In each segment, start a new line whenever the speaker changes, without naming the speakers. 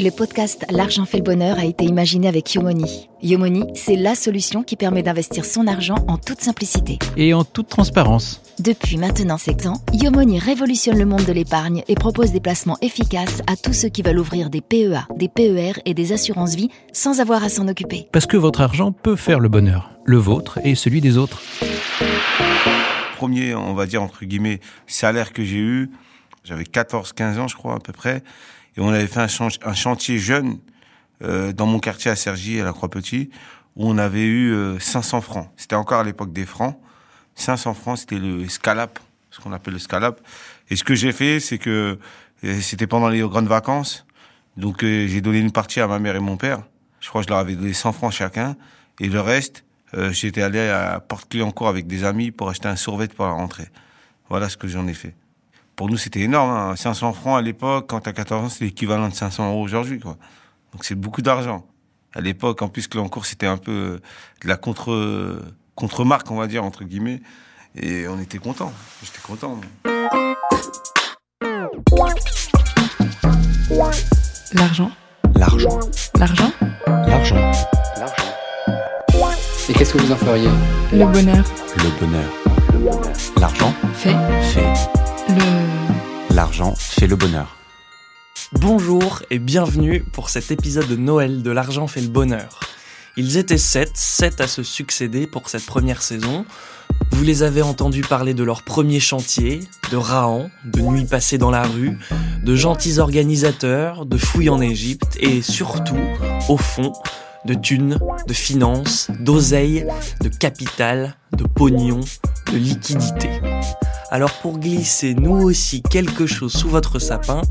Le podcast L'argent fait le bonheur a été imaginé avec Yomoni. Yomoni, c'est la solution qui permet d'investir son argent en toute simplicité.
Et en toute transparence.
Depuis maintenant 7 ans, Yomoni révolutionne le monde de l'épargne et propose des placements efficaces à tous ceux qui veulent ouvrir des PEA, des PER et des assurances vie sans avoir à s'en occuper.
Parce que votre argent peut faire le bonheur, le vôtre et celui des autres.
Premier, on va dire, entre guillemets, salaire que j'ai eu, j'avais 14-15 ans, je crois, à peu près. Et on avait fait un, chantier jeune euh, dans mon quartier à Cergy, à la Croix-Petit, où on avait eu 500 euh, francs. C'était encore à l'époque des francs. 500 francs, c'était le scalap, ce qu'on appelle le scalap. Et ce que j'ai fait, c'est que euh, c'était pendant les grandes vacances. Donc j'ai donné une partie à ma mère et mon père. Je crois que je leur avais donné 100 francs chacun. Et le reste, j'étais allé à Porte-Clé-en-Cour avec des amis pour acheter un survêt pour la rentrée. Voilà ce que j'en ai fait pour nous, c'était énorme. 500 hein. francs à l'époque, quand tu as 14 ans, c'est l'équivalent de 500 euros aujourd'hui. Quoi. Donc c'est beaucoup d'argent. À l'époque, en plus, que l'encours, c'était un peu euh, de la contre, contre-marque, on va dire, entre guillemets. Et on était contents. J'étais content.
L'argent.
L'argent.
L'argent.
L'argent.
Et qu'est-ce que vous en feriez?
Le bonheur.
Le bonheur. L'argent.
Fait.
Fait.
Le...
L'argent fait le bonheur.
Bonjour et bienvenue pour cet épisode de Noël de L'argent fait le bonheur. Ils étaient sept, sept à se succéder pour cette première saison. Vous les avez entendus parler de leur premier chantier, de Rahan, de nuits passées dans la rue, de gentils organisateurs, de fouilles en Égypte et surtout, au fond, de thunes, de finances, d'oseille, de capital, de pognon, de liquidité. Alors pour glisser nous aussi quelque chose sous votre sapin,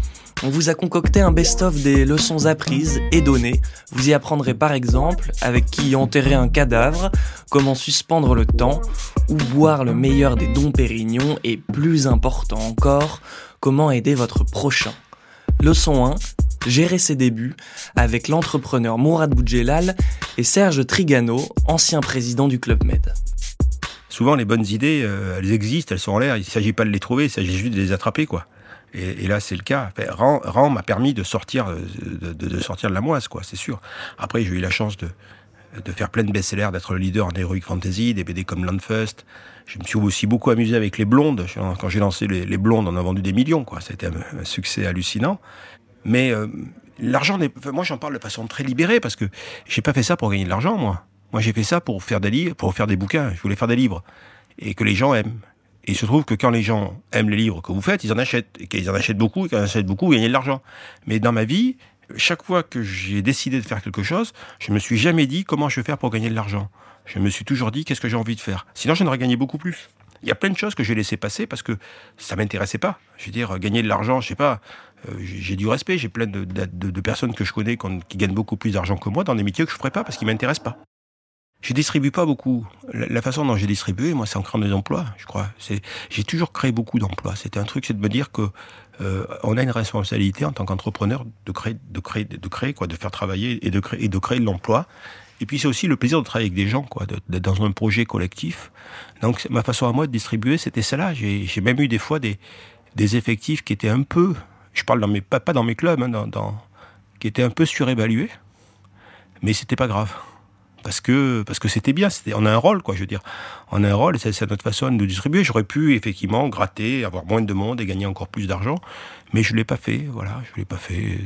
on vous a concocté un best-of des leçons apprises et données. Vous y apprendrez par exemple avec qui enterrer un cadavre, comment suspendre le temps, ou boire le meilleur des dons pérignons et plus important encore, comment aider votre prochain. Leçon 1, gérer ses débuts avec l'entrepreneur Mourad Boudjelal et Serge Trigano, ancien président du Club Med.
Souvent, les bonnes idées, euh, elles existent, elles sont en l'air. Il ne s'agit pas de les trouver, il s'agit juste de les attraper, quoi. Et, là, c'est le cas. Enfin, m'a permis de sortir, euh, de, sortir de la moise, quoi, c'est sûr. Après, j'ai eu la chance de, faire plein de best-sellers, d'être le leader en heroic fantasy, des BD comme Landfust. Je me suis aussi beaucoup amusé avec les blondes. Quand j'ai lancé les, blondes, on a vendu des millions, quoi. C'était un, succès hallucinant. Mais euh, l'argent, moi, j'en parle de façon très libérée parce que j'ai pas fait ça pour gagner de l'argent, moi. Moi, j'ai fait ça pour faire des livres, pour faire des bouquins. Je voulais faire des livres et que les gens aiment. Et il se trouve que quand les gens aiment les livres que vous faites, ils en achètent. Et qu'ils en achètent beaucoup, et qu'ils en achètent beaucoup, vous gagnez de l'argent. Mais dans ma vie, chaque fois que j'ai décidé de faire quelque chose, je me suis jamais dit comment je vais faire pour gagner de l'argent. Je me suis toujours dit qu'est-ce que j'ai envie de faire? Sinon, j'en aurais gagné beaucoup plus. Il y a plein de choses que j'ai laissé passer parce que ça m'intéressait pas. Je veux dire, gagner de l'argent, je sais pas. Euh, j'ai du respect. J'ai plein de, personnes que je connais qui gagnent beaucoup plus d'argent que moi dans des métiers que je ferais pas parce qu'ils m'intéressent pas. Je distribue pas beaucoup. La, façon dont j'ai distribué, moi, c'est en créant des emplois, je crois. J'ai toujours créé beaucoup d'emplois. C'était un truc, c'est de me dire que euh, on a une responsabilité en tant qu'entrepreneur de créer, de créer, de créer quoi, de faire travailler et de créer, et de créer de l'emploi. Et puis c'est aussi le plaisir de travailler avec des gens, quoi, d'être dans un projet collectif. Donc ma façon à moi de distribuer, c'était celle-là. J'ai, même eu des fois des, effectifs qui étaient un peu, je parle dans mes, pas, dans mes clubs, hein, dans, qui étaient un peu surévalués, mais c'était pas grave parce que parce que c'était bien. On a un rôle, quoi. Je veux dire, on a un rôle et c'est, notre façon de distribuer. J'aurais pu effectivement gratter, avoir moins de monde et gagner encore plus d'argent, mais je l'ai pas fait. Voilà, je l'ai pas fait.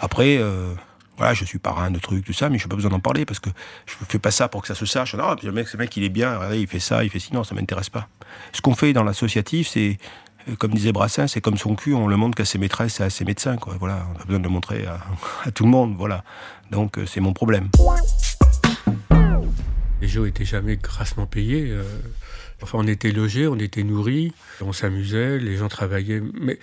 Après. Euh, voilà, je suis parrain de trucs, tout ça, mais je n'ai pas besoin d'en parler parce que je ne fais pas ça pour que ça se sache. Non, le mec, ce mec, il est bien, il fait ça, il fait ci, non, ça m'intéresse pas. Ce qu'on fait dans l'associatif, c'est, comme disait Brassin, c'est comme son cul, on le montre qu'à ses maîtresses et à ses médecins, quoi. Voilà, on a besoin de le montrer à, à tout le monde, voilà. Donc, euh, c'est mon problème.
Les gens étaient jamais grassement payés. Euh. Enfin, on était logés, on était nourris, on s'amusait, les gens travaillaient. Mais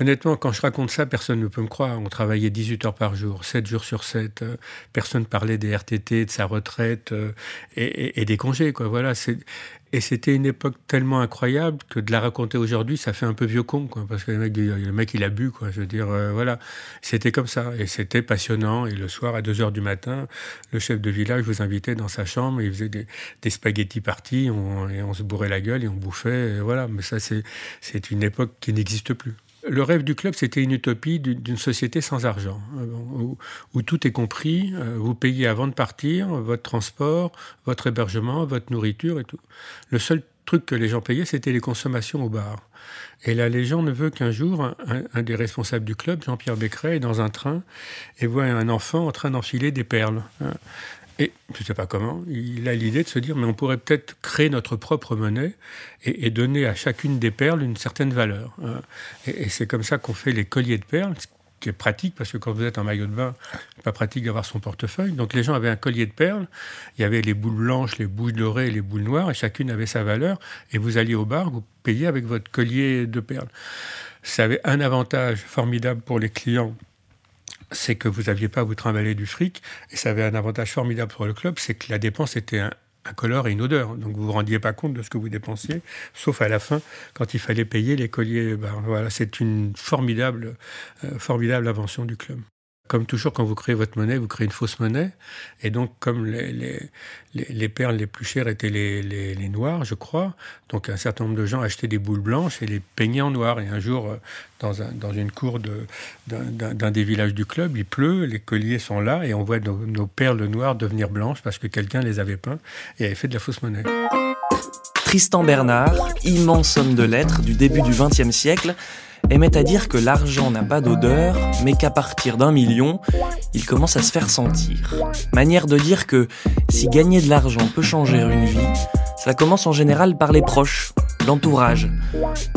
honnêtement, quand je raconte ça, personne ne peut me croire. On travaillait 18 heures par jour, 7 jours sur 7. Euh. Personne parlait des RTT, de sa retraite euh, et, des congés. Et c'était une époque tellement incroyable que de la raconter aujourd'hui, ça fait un peu vieux con, parce que le mec, il a bu. Je veux dire, euh, voilà, c'était comme ça, et c'était passionnant. Et le soir, à 2 heures du matin, le chef de village vous invitait dans sa chambre, il faisait des, spaghettis parties, et on se bourrait la gueule et on bouffait, voilà. Mais ça, c'est une époque qui n'existe plus. Le rêve du club, c'était une utopie d'une société sans argent. où, où tout est compris. Euh, vous payez avant de partir votre transport, votre hébergement, votre nourriture et tout. Le seul truc que les gens payaient, c'était les consommations au bar. Et la légende veut qu'un jour, un, des responsables du club, Jean-Pierre Becquerel, est dans un train et voit un enfant en train d'enfiler des perles. Et je ne sais pas comment, il a l'idée de se dire, mais on pourrait peut-être créer notre propre monnaie et, donner à chacune des perles une certaine valeur. hein. Et, c'est comme ça qu'on fait les colliers de perles, ce qui est pratique, parce que quand vous êtes en maillot de bain, c'est pas pratique d'avoir son portefeuille. Donc les gens avaient un collier de perles, il y avait les boules blanches, les boules dorées les boules noires, et chacune avait sa valeur, et vous alliez au bar, vous payiez avec votre collier de perles. Ça avait un avantage formidable pour les clients, c'est que vous n'aviez pas à vous trimballer du fric, et ça avait un avantage formidable pour le club, c'est que la dépense était un, incolore et une odeur. Donc vous vous rendiez pas compte de ce que vous dépensiez, sauf à la fin, quand il fallait payer les colliers. Ben, voilà, c'est une formidable, euh, formidable invention du club. Comme toujours, quand vous créez votre monnaie, vous créez une fausse monnaie. Et donc, comme les, les, les, les perles les plus chères étaient les, les, je crois, donc un certain nombre de gens achetaient des boules blanches et les peignaient en noir. Et un jour, euh, dans, un, dans une cour d'un des villages du club, il pleut, les colliers sont là et on voit nos, nos perles noires devenir blanches parce que quelqu'un les avait peints et avait fait de la fausse monnaie.
Tristan Bernard, immense homme de lettres du début du XXe siècle, aimait à dire que l'argent n'a pas d'odeur, mais qu'à partir d'un million, il commence à se faire sentir. Manière de dire que si gagner de l'argent peut changer une vie, ça commence en général par les proches, l'entourage.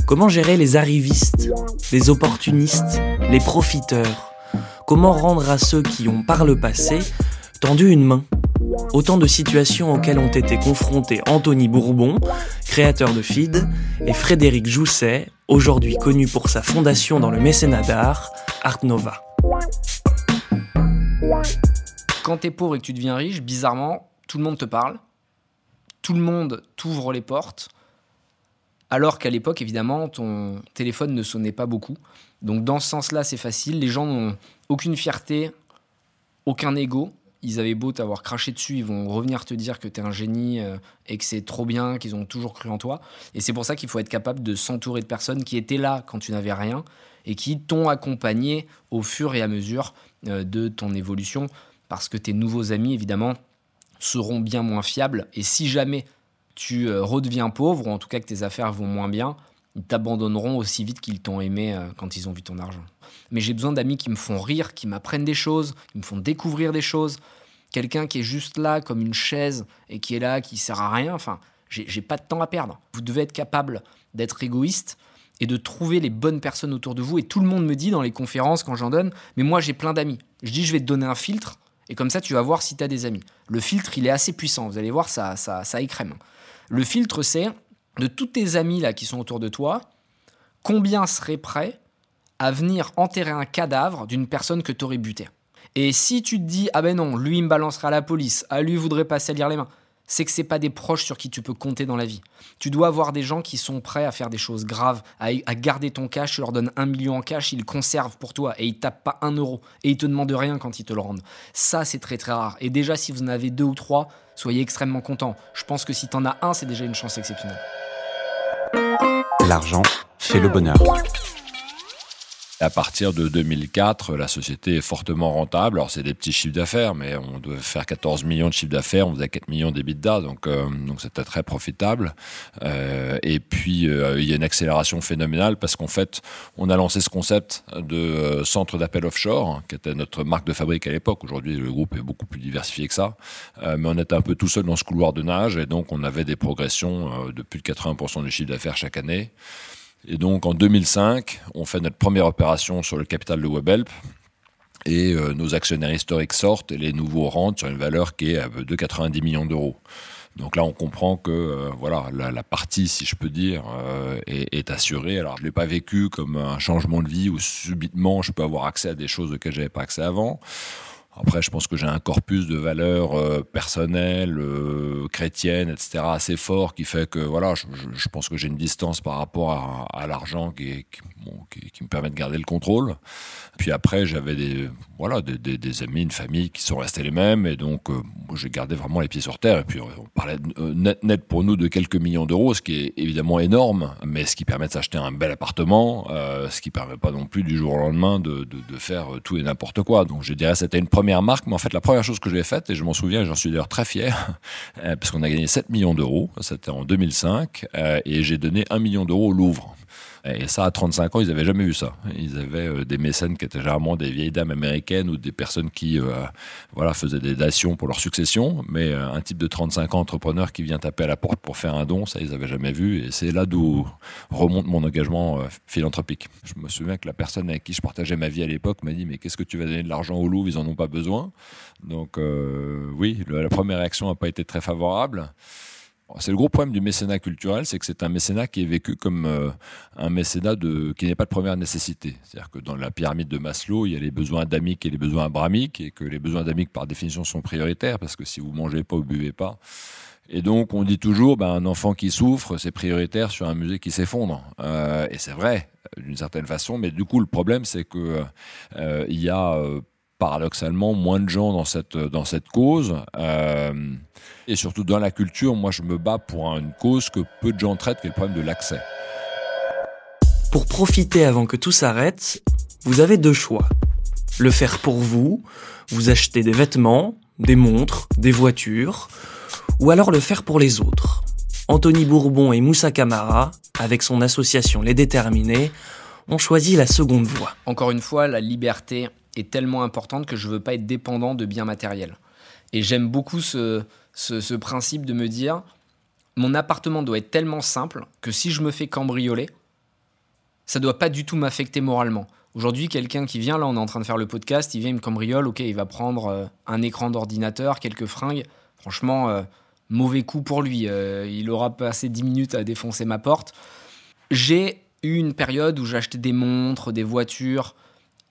Comment gérer les arrivistes, les opportunistes, les profiteurs? Comment rendre à ceux qui ont par le passé tendu une main? Autant de situations auxquelles ont été confrontés Anthony Bourbon, créateur de FID, et Frédéric Jousset, aujourd'hui connu pour sa fondation dans le mécénat d'art, Art Nova.
Quand t'es pauvre et que tu deviens riche, bizarrement, tout le monde te parle, tout le monde t'ouvre les portes, alors qu'à l'époque, évidemment, ton téléphone ne sonnait pas beaucoup. Donc dans ce sens-là, c'est facile. Les gens n'ont aucune fierté, aucun ego. Ils avaient beau t'avoir craché dessus, ils vont revenir te dire que t'es un génie euh, et que c'est trop bien, qu'ils ont toujours cru en toi. Et c'est pour ça qu'il faut être capable de s'entourer de personnes qui étaient là quand tu n'avais rien et qui t'ont accompagné au fur et à mesure euh, de ton évolution. Parce que tes nouveaux amis, évidemment, seront bien moins fiables. Et si jamais tu euh, redeviens pauvre, ou en tout cas que tes affaires vont moins bien, ils t'abandonneront aussi vite qu'ils t'ont aimé euh, quand ils ont vu ton argent. Mais j'ai besoin d'amis qui me font rire, qui m'apprennent des choses, qui me font découvrir des choses. Quelqu'un qui est juste là comme une chaise et qui est là, qui sert à rien. Enfin, j'ai pas de temps à perdre. Vous devez être capable d'être égoïste et de trouver les bonnes personnes autour de vous. Et tout le monde me dit dans les conférences quand j'en donne, mais moi j'ai plein d'amis. Je dis je vais te donner un filtre et comme ça tu vas voir si tu as des amis. Le filtre il est assez puissant, vous allez voir ça, ça, ça écrème. Le filtre c'est de tous tes amis là qui sont autour de toi, combien seraient prêts à venir enterrer un cadavre d'une personne que tu aurais buté. Et si tu te dis ah ben non, lui il me balancera à la police, à lui il voudrait pas salir les mains, c'est que c'est pas des proches sur qui tu peux compter dans la vie. Tu dois avoir des gens qui sont prêts à faire des choses graves, à, à garder ton cash, tu leur donnes un million en cash, ils le conservent pour toi et ils tapent pas un euro et ils te demandent rien quand ils te le rendent. Ça c'est très très rare. Et déjà si vous en avez deux ou trois, soyez extrêmement contents. Je pense que si t'en as un, c'est déjà une chance exceptionnelle.
L'argent fait le bonheur.
À partir de 2004, la société est fortement rentable. Alors, c'est des petits chiffres d'affaires, mais on devait faire 14 millions de chiffres d'affaires, on faisait 4 millions d'EBITDA, donc euh, donc c'était très profitable. Euh, et puis, euh, il y a une accélération phénoménale parce qu'en fait, on a lancé ce concept de euh, centre d'appel offshore, hein, qui était notre marque de fabrique à l'époque. Aujourd'hui, le groupe est beaucoup plus diversifié que ça. Euh, mais on était un peu tout seul dans ce couloir de nage, et donc on avait des progressions euh, de plus de 80% du chiffre d'affaires chaque année. Et donc en 2005, on fait notre première opération sur le capital de Webhelp. Et euh, nos actionnaires historiques sortent et les nouveaux rentrent sur une valeur qui est de 90 millions d'euros. Donc là, on comprend que euh, voilà, la, partie, si je peux dire, euh, est, est, assurée. Alors, je l'ai pas vécu comme un changement de vie où subitement je peux avoir accès à des choses auxquelles j'avais pas accès avant. Après, je pense que j'ai un corpus de valeurs euh, personnelles, euh, chrétiennes, etc., assez fort, qui fait que voilà, je, pense que j'ai une distance par rapport à, l'argent qui, me permet de garder le contrôle. Puis après, j'avais des, voilà, des, amis, une famille qui sont restés les mêmes. Et donc, euh, j'ai gardé vraiment les pieds sur terre. Et puis, on parlait euh, net, pour nous de quelques millions d'euros, ce qui est évidemment énorme, mais ce qui permet de s'acheter un bel appartement, ce qui permet pas non plus du jour au lendemain de, faire tout et n'importe quoi. Donc, je dirais c'était une première marque. Mais en fait, la première chose que j'ai faite, et je m'en souviens, j'en suis d'ailleurs très fier, euh, parce qu'on a gagné 7 millions d'euros. C'était en 2005. euh, et j'ai donné 1 million d'euros au Louvre. Et ça, à 35 ans, ils n'avaient jamais vu ça. Ils avaient euh, des mécènes qui étaient généralement des vieilles dames américaines ou des personnes qui euh, voilà, faisaient des dations pour leur succession. Mais euh, un type de 35 ans entrepreneur qui vient taper à la porte pour faire un don, ça, ils n'avaient jamais vu. Et c'est là d'où remonte mon engagement philanthropique. Je me souviens que la personne avec qui je partageais ma vie à l'époque m'a dit Mais qu'est-ce que tu vas donner de l'argent au Louvre? Ils n'en ont pas besoin. Donc, oui, la première réaction n'a pas été très favorable. C'est le gros problème du mécénat culturel, c'est que c'est un mécénat qui est vécu comme euh, un mécénat qui n'est pas de première nécessité. C'est-à-dire que dans la pyramide de Maslow, il y a les besoins adamiques et les besoins abramiques, et que les besoins adamiques, par définition, sont prioritaires, parce que si vous mangez pas ou buvez pas. Et donc, on dit toujours, ben, un enfant qui souffre, c'est prioritaire sur un musée qui s'effondre. Euh, et c'est vrai, d'une certaine façon, mais du coup, le problème, c'est que euh, il y a paradoxalement moins de gens dans cette, dans cette cause. Euh, et surtout dans la culture, moi je me bats pour une cause que peu de gens traitent, qui est le problème de l'accès.
Pour profiter avant que tout s'arrête, vous avez deux choix. Le faire pour vous, vous acheter des vêtements, des montres, des voitures, ou alors le faire pour les autres. Anthony Bourbon et Moussa Camara, avec son association Les Déterminés, ont choisi la seconde voie.
Encore une fois, la liberté est tellement importante que je veux pas être dépendant de biens matériels. Et j'aime beaucoup ce, principe de me dire, mon appartement doit être tellement simple que si je me fais cambrioler, ça doit pas du tout m'affecter moralement. Aujourd'hui, quelqu'un qui vient, là, on est en train de faire le podcast, il vient, il me cambriole, ok, il va prendre euh, un écran d'ordinateur, quelques fringues. Franchement, euh, mauvais coup pour lui. Euh, il aura passé 10 minutes à défoncer ma porte. J'ai eu une période où j'achetais des montres, des voitures,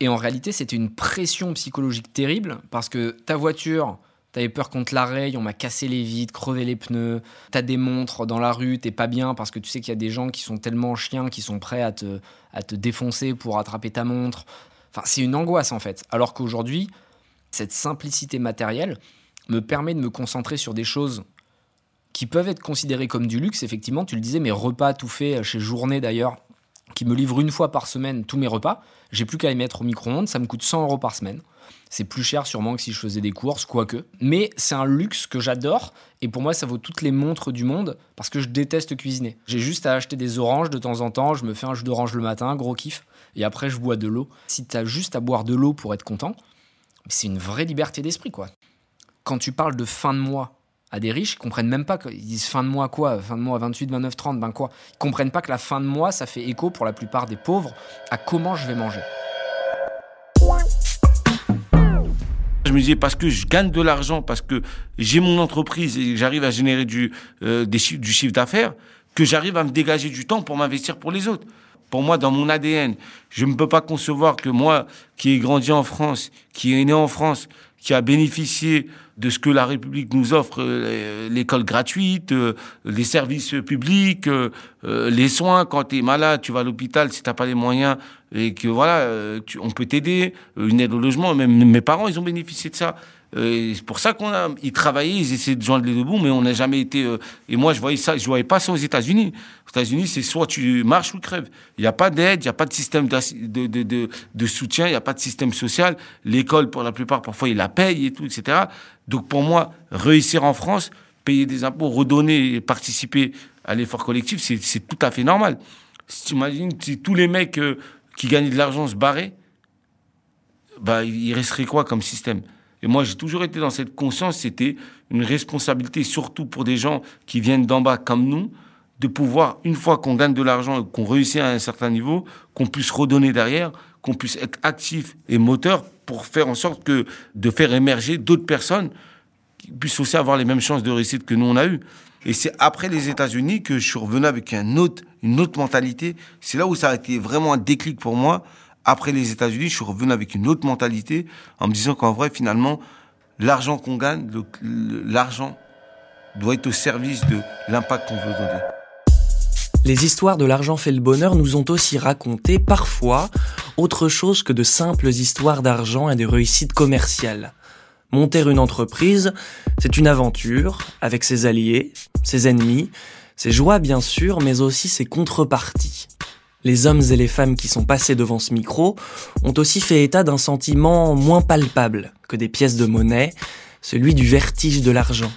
et en réalité, c'était une pression psychologique terrible parce que ta voiture, t'avais peur qu'on te on m'a cassé les vitres, crevé les pneus, t'as des montres dans la rue, t'es pas bien parce que tu sais qu'il y a des gens qui sont tellement chiens qui sont prêts à te, à te défoncer pour attraper ta montre. Enfin, c'est une angoisse en fait. Alors qu'aujourd'hui, cette simplicité matérielle me permet de me concentrer sur des choses qui peuvent être considérées comme du luxe. Effectivement, tu le disais, mes repas tout faits chez Journée d'ailleurs, qui me livrent une fois par semaine tous mes repas. J'ai plus qu'à les mettre au micro-ondes, ça me coûte 100 euros par semaine. C'est plus cher sûrement que si je faisais des courses, quoique. Mais c'est un luxe que j'adore et pour moi ça vaut toutes les montres du monde parce que je déteste cuisiner. J'ai juste à acheter des oranges de temps en temps, je me fais un jus d'orange le matin, gros kiff, et après je bois de l'eau. Si t'as juste à boire de l'eau pour être content, c'est une vraie liberté d'esprit quoi. Quand tu parles de fin de mois à des riches, ils comprennent même pas qu'ils disent fin de mois quoi, fin de mois 28, 29, 30, ben quoi. Ils comprennent pas que la fin de mois ça fait écho pour la plupart des pauvres à comment je vais manger.
Je me disais parce que je gagne de l'argent, parce que j'ai mon entreprise et j'arrive à générer du, euh, du chiffre d'affaires, que j'arrive à me dégager du temps pour m'investir pour les autres. Pour moi, dans mon ADN, je ne peux pas concevoir que moi, qui ai grandi en France, qui est né en France, qui a bénéficié de ce que la République nous offre, euh, l'école gratuite, euh, les services publics, euh, les soins. Quand tu es malade, tu vas à l'hôpital si tu n'as pas les moyens et que voilà, euh, on peut t'aider, euh, une aide au logement. Même mes parents, ils ont bénéficié de ça. Euh, c'est pour ça qu'on a, ils travaillaient, ils essayaient de joindre les deux bouts, mais on n'a jamais été. et moi, je voyais ça, je voyais pas ça aux États-Unis. Aux États-Unis, c'est soit tu marches ou crèves. Il n'y a pas d'aide, il n'y a pas de système de, de, de, soutien, il n'y a pas de système social. L'école, pour la plupart, parfois, ils la payent et tout, etc. Donc, pour moi, réussir en France, payer des impôts, redonner et participer à l'effort collectif, c'est tout à fait normal. Si tu imagines, si tous les mecs qui gagnaient de l'argent se barraient, bah, il resterait quoi comme système? Et moi, j'ai toujours été dans cette conscience, c'était une responsabilité, surtout pour des gens qui viennent d'en bas comme nous, de pouvoir, une fois qu'on gagne de l'argent et qu'on réussit à un certain niveau, qu'on puisse redonner derrière, qu'on puisse être actif et moteur pour faire en sorte que de faire émerger d'autres personnes qui puissent aussi avoir les mêmes chances de réussite que nous on a eu. Et c'est après les États-Unis que je suis revenu avec un autre, une autre mentalité. C'est là où ça a été vraiment un déclic pour moi. Après les États-Unis, je suis revenu avec une autre mentalité en me disant qu'en vrai, finalement, l'argent qu'on gagne, l'argent doit être au service de l'impact qu'on veut donner.
Les histoires de l'argent fait le bonheur nous ont aussi raconté parfois autre chose que de simples histoires d'argent et de réussites commerciales. Monter une entreprise, c'est une aventure, avec ses alliés, ses ennemis, ses joies bien sûr, mais aussi ses contreparties. Les hommes et les femmes qui sont passés devant ce micro ont aussi fait état d'un sentiment moins palpable que des pièces de monnaie, celui du vertige de l'argent.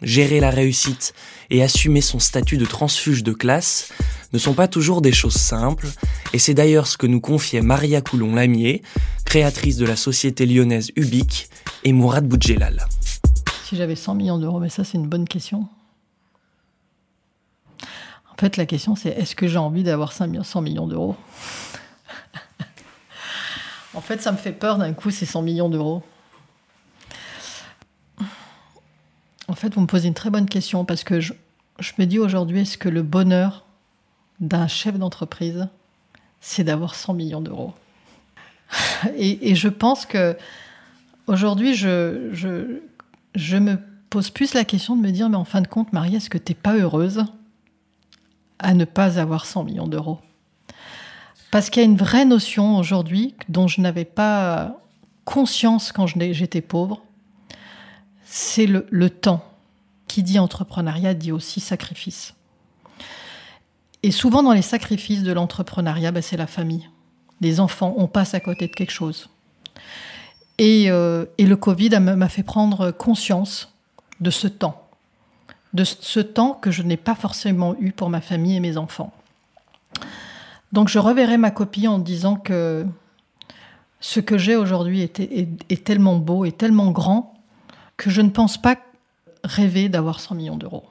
Gérer la réussite et assumer son statut de transfuge de classe ne sont pas toujours des choses simples, et c'est d'ailleurs ce que nous confiait Maria Coulon-Lamier, créatrice de la société lyonnaise Ubique, et Mourad Boudjelal.
Si j'avais 100 millions d'euros, mais ça c'est une bonne question. En fait, la question c'est est-ce que j'ai envie d'avoir 100 millions d'euros? En fait, ça me fait peur d'un coup, ces 100 millions d'euros. En fait, vous me posez une très bonne question parce que je, me dis aujourd'hui, est-ce que le bonheur d'un chef d'entreprise, c'est d'avoir 100 millions d'euros? Et, je pense que aujourd'hui, je, je, je, me pose plus la question de me dire, mais en fin de compte, Marie, est-ce que tu n'es pas heureuse? À ne pas avoir 100 millions d'euros Parce qu'il y a une vraie notion aujourd'hui dont je n'avais pas conscience quand j'étais pauvre, c'est le, temps. Qui dit entrepreneuriat dit aussi sacrifice. Et souvent dans les sacrifices de l'entrepreneuriat, ben, c'est la famille. Les enfants, on passe à côté de quelque chose. Et, euh, et le Covid m'a fait prendre conscience de ce temps, de ce temps que je n'ai pas forcément eu pour ma famille et mes enfants. Donc je reverrai ma copie en disant que ce que j'ai aujourd'hui est, tellement beau et tellement grand que je ne pense pas rêver d'avoir 100 millions d'euros.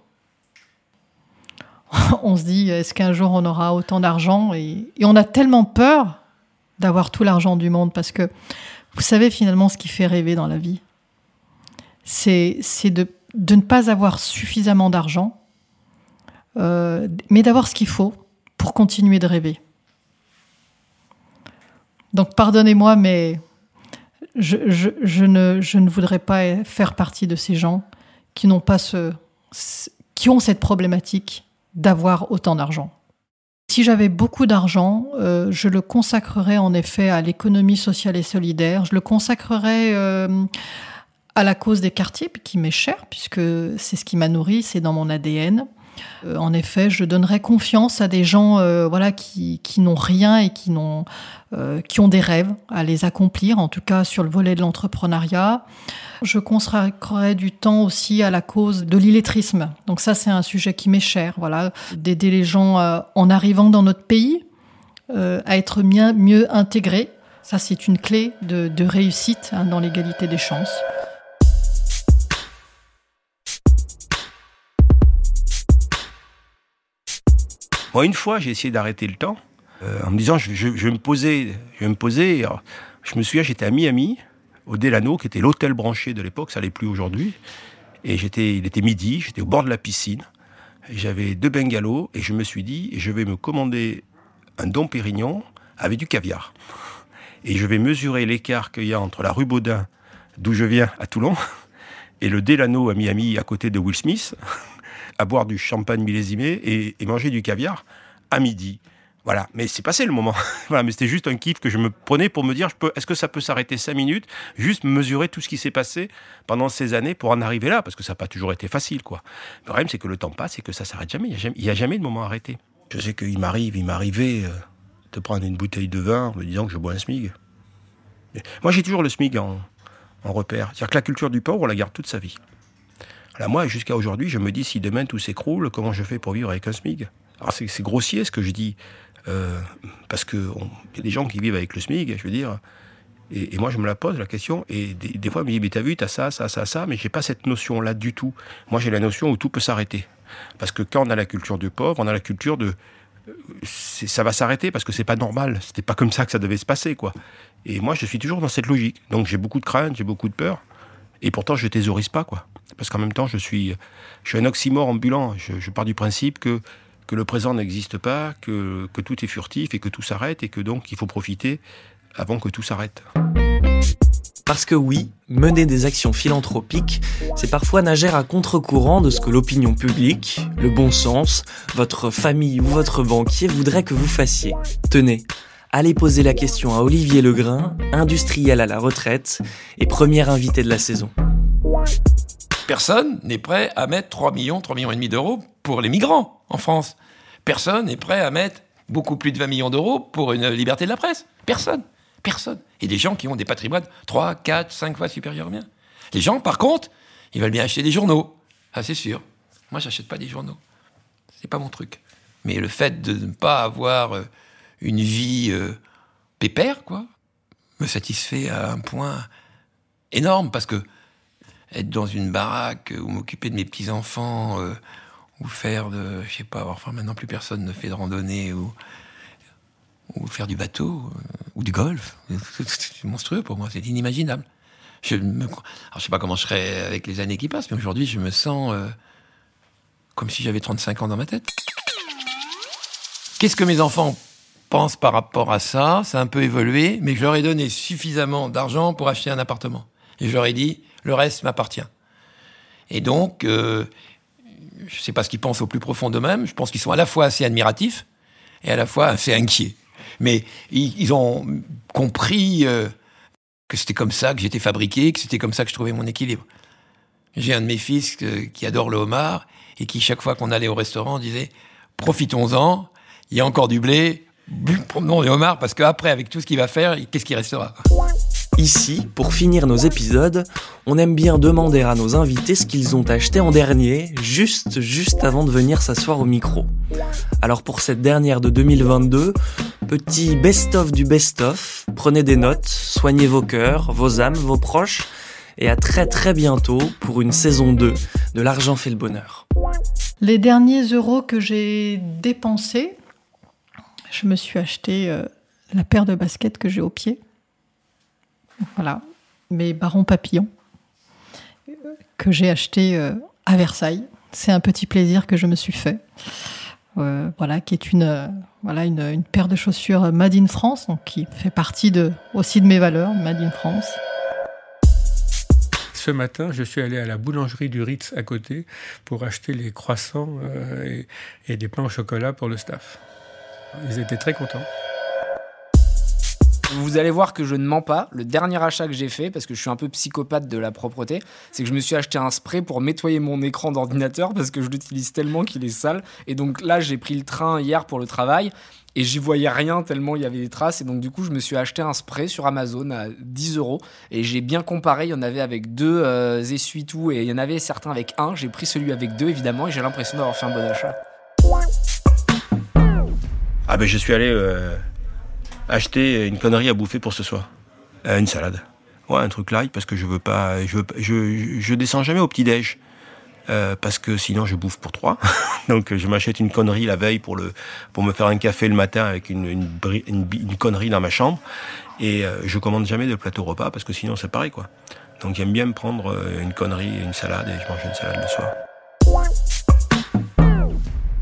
on se dit, est-ce qu'un jour on aura autant d'argent et, et, on a tellement peur d'avoir tout l'argent du monde parce que vous savez finalement ce qui fait rêver dans la vie, c'est de, de, ne pas avoir suffisamment d'argent, euh, mais d'avoir ce qu'il faut pour continuer de rêver. Donc pardonnez-moi, mais je, ne, je ne voudrais pas faire partie de ces gens qui n'ont pas ce, qui ont cette problématique d'avoir autant d'argent. Si j'avais beaucoup d'argent, euh, je le consacrerais en effet à l'économie sociale et solidaire, je le consacrerais euh, à la cause des quartiers, qui m'est cher, puisque c'est ce qui m'a nourri, c'est dans mon ADN. Euh, en effet, je donnerais confiance à des gens euh, voilà, qui, qui n'ont rien et qui, n'ont, euh, qui ont des rêves à les accomplir, en tout cas sur le volet de l'entrepreneuriat. Je consacrerai du temps aussi à la cause de l'illettrisme. Donc ça, c'est un sujet qui m'est cher, voilà, d'aider les gens en arrivant dans notre pays à être mieux, mieux intégrés. Ça, c'est une clé de, de réussite hein, dans l'égalité des chances.
Une fois, j'ai essayé d'arrêter le temps euh, en me disant, je, vais me poser, je me poser. Je me souviens, j'étais à Miami, au Delano, qui était l'hôtel branché de l'époque, ça l'est plus aujourd'hui. Et j'étais, il était midi, j'étais au bord de la piscine. J'avais deux bungalows et je me suis dit, je vais me commander un Dom Pérignon avec du caviar. Et je vais mesurer l'écart qu'il y a entre la rue Baudin, d'où je viens, à Toulon, et le Delano à Miami, à côté de Will Smith à boire du champagne millésimé et, manger du caviar à midi. Voilà, mais c'est passé le moment. voilà, mais c'était juste un kiff que je me prenais pour me dire, est-ce que ça peut s'arrêter cinq minutes, juste mesurer tout ce qui s'est passé pendant ces années pour en arriver là, parce que ça n'a pas toujours été facile, quoi. Le problème, c'est que le temps passe et que ça s'arrête jamais. Il n'y a, jamais, de moment arrêté. Je sais qu'il m'arrive, il m'arrivait euh, de prendre une bouteille de vin en me disant que je bois un smig. Moi, j'ai toujours le smig en, en repère. C'est-à-dire que la culture du pauvre, on la garde toute sa vie. Alors moi, jusqu'à aujourd'hui, je me dis, si demain tout s'écroule, comment je fais pour vivre avec un SMIG Alors c'est grossier ce que je dis, euh, parce qu'il y a des gens qui vivent avec le SMIG, je veux dire, et, moi je me la pose la question, et des, fois, je me dis, mais t'as vu, t'as ça, ça, ça, ça, mais j'ai pas cette notion-là du tout. Moi, j'ai la notion où tout peut s'arrêter. Parce que quand on a la culture du pauvre, on a la culture de... Ça va s'arrêter parce que c'est pas normal. C'était pas comme ça que ça devait se passer, quoi. Et moi, je suis toujours dans cette logique. Donc j'ai beaucoup de crainte, j'ai beaucoup de peur. Et pourtant, je thésaurise pas, quoi. Parce qu'en même temps, je suis, je suis un oxymore ambulant. Je, pars du principe que, que le présent n'existe pas, que, que tout est furtif et que tout s'arrête et que donc il faut profiter avant que tout s'arrête.
Parce que oui, mener des actions philanthropiques, c'est parfois nager à contre-courant de ce que l'opinion publique, le bon sens, votre famille ou votre banquier voudrait que vous fassiez. Tenez, allez poser la question à Olivier Legrain, industriel à la retraite et premier invité de la saison.
Personne n'est prêt à mettre 3 millions, 3 millions et demi d'euros pour les migrants en France. Personne n'est prêt à mettre beaucoup plus de 20 millions d'euros pour une liberté de la presse. Personne. Personne. Et des gens qui ont des patrimoines 3, 4, 5 fois supérieurs aux miens. Les gens, par contre, ils veulent bien acheter des journaux. Ah, c'est sûr. Moi, j'achète pas des journaux. C'est pas mon truc. Mais le fait de ne pas avoir euh, une vie euh, pépère, quoi, me satisfait à un point énorme parce que être dans une baraque ou m'occuper de mes petits enfants euh, ou faire de, je sais pas, enfin maintenant plus personne ne fait de randonnée ou ou faire du bateau ou du golf, c'est monstrueux pour moi, c'est inimaginable. Je me, alors je sais pas comment je serai avec les années qui passent, mais aujourd'hui je me sens comme si j'avais 35 ans dans ma tête. Qu'est-ce que mes enfants pensent par rapport à ça? Ça a un peu évolué, mais je leur ai donné suffisamment d'argent pour acheter un appartement. Et je leur ai dit, le reste m'appartient. Et donc, euh, je ne sais pas ce qu'ils pensent au plus profond d'eux-mêmes. Je pense qu'ils sont à la fois assez admiratifs et à la fois assez inquiets. Mais ils, ont compris euh, que c'était comme ça que j'étais fabriqué, que c'était comme ça que je trouvais mon équilibre. J'ai un de mes fils euh, qui adore le homard et qui, chaque fois qu'on allait au restaurant, disait Profitons-en, il y a encore du blé, promenons les homards, parce qu'après, avec tout ce qu'il va faire, qu'est-ce qui restera?
Ici, pour finir nos épisodes, on aime bien demander à nos invités ce qu'ils ont acheté en dernier, juste, juste avant de venir s'asseoir au micro. Alors pour cette dernière de 2022, petit best-of du best-of, prenez des notes, soignez vos cœurs, vos âmes, vos proches, et à très très bientôt pour une saison 2 de L'argent fait le bonheur.
Les derniers euros que j'ai dépensés, je me suis acheté euh, la paire de baskets que j'ai au pied. Voilà, mes barons papillons que j'ai acheté euh, à Versailles. C'est un petit plaisir que je me suis fait. Euh, voilà, qui est une, euh, voilà, une, paire de chaussures Made in France, donc qui fait partie de, aussi de mes valeurs, Made in France.
Ce matin, je suis allé à la boulangerie du Ritz à côté pour acheter les croissants euh, et, et des pains au chocolat pour le staff. Ils étaient très contents.
Vous allez voir que je ne mens pas. Le dernier achat que j'ai fait, parce que je suis un peu psychopathe de la propreté, c'est que je me suis acheté un spray pour nettoyer mon écran d'ordinateur parce que je l'utilise tellement qu'il est sale. Et donc là, j'ai pris le train hier pour le travail et j'y voyais rien tellement il y avait des traces. Et donc du coup, je me suis acheté un spray sur Amazon à 10 euros et j'ai bien comparé. Il y en avait avec deux euh, essuie-tout et il y en avait certains avec un. J'ai pris celui avec deux évidemment et j'ai l'impression d'avoir fait un bon achat.
Ah ben je suis allé euh, acheter une connerie à bouffer pour ce soir. Euh, une salade. Ouais, un truc light parce que je veux pas. Je, veux, je, je descends jamais au petit-déj. Euh, parce que sinon je bouffe pour trois. Donc je m'achète une connerie la veille pour, le, pour me faire un café le matin avec une, une, une, connerie dans ma chambre. Et euh, je commande jamais de plateau repas parce que sinon c'est pareil quoi. Donc j'aime bien me prendre euh, une connerie et une salade et je mange une salade le soir.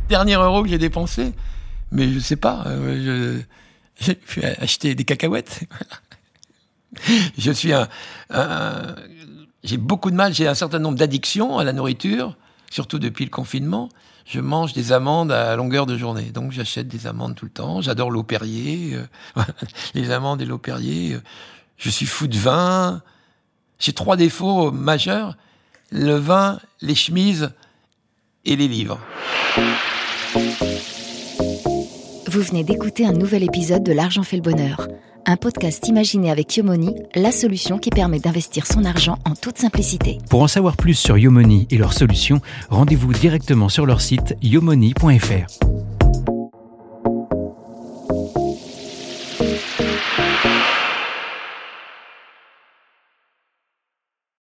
Dernier euro que j'ai dépensé, mais je sais pas. Je vais acheter des cacahuètes. je suis un, j'ai beaucoup de mal, j'ai un certain nombre d'addictions à la nourriture, surtout depuis le confinement. Je mange des amandes à longueur de journée, donc j'achète des amandes tout le temps. J'adore l'eau Perrier, euh, les amandes et l'eau Perrier. Je suis fou de vin. J'ai trois défauts majeurs le vin, les chemises et les livres.
Vous venez d'écouter un nouvel épisode de L'argent fait le bonheur, un podcast imaginé avec Yomoni, la solution qui permet d'investir son argent en toute simplicité.
Pour en savoir plus sur Yomoni et leurs solutions, rendez-vous directement sur leur site yomoni.fr.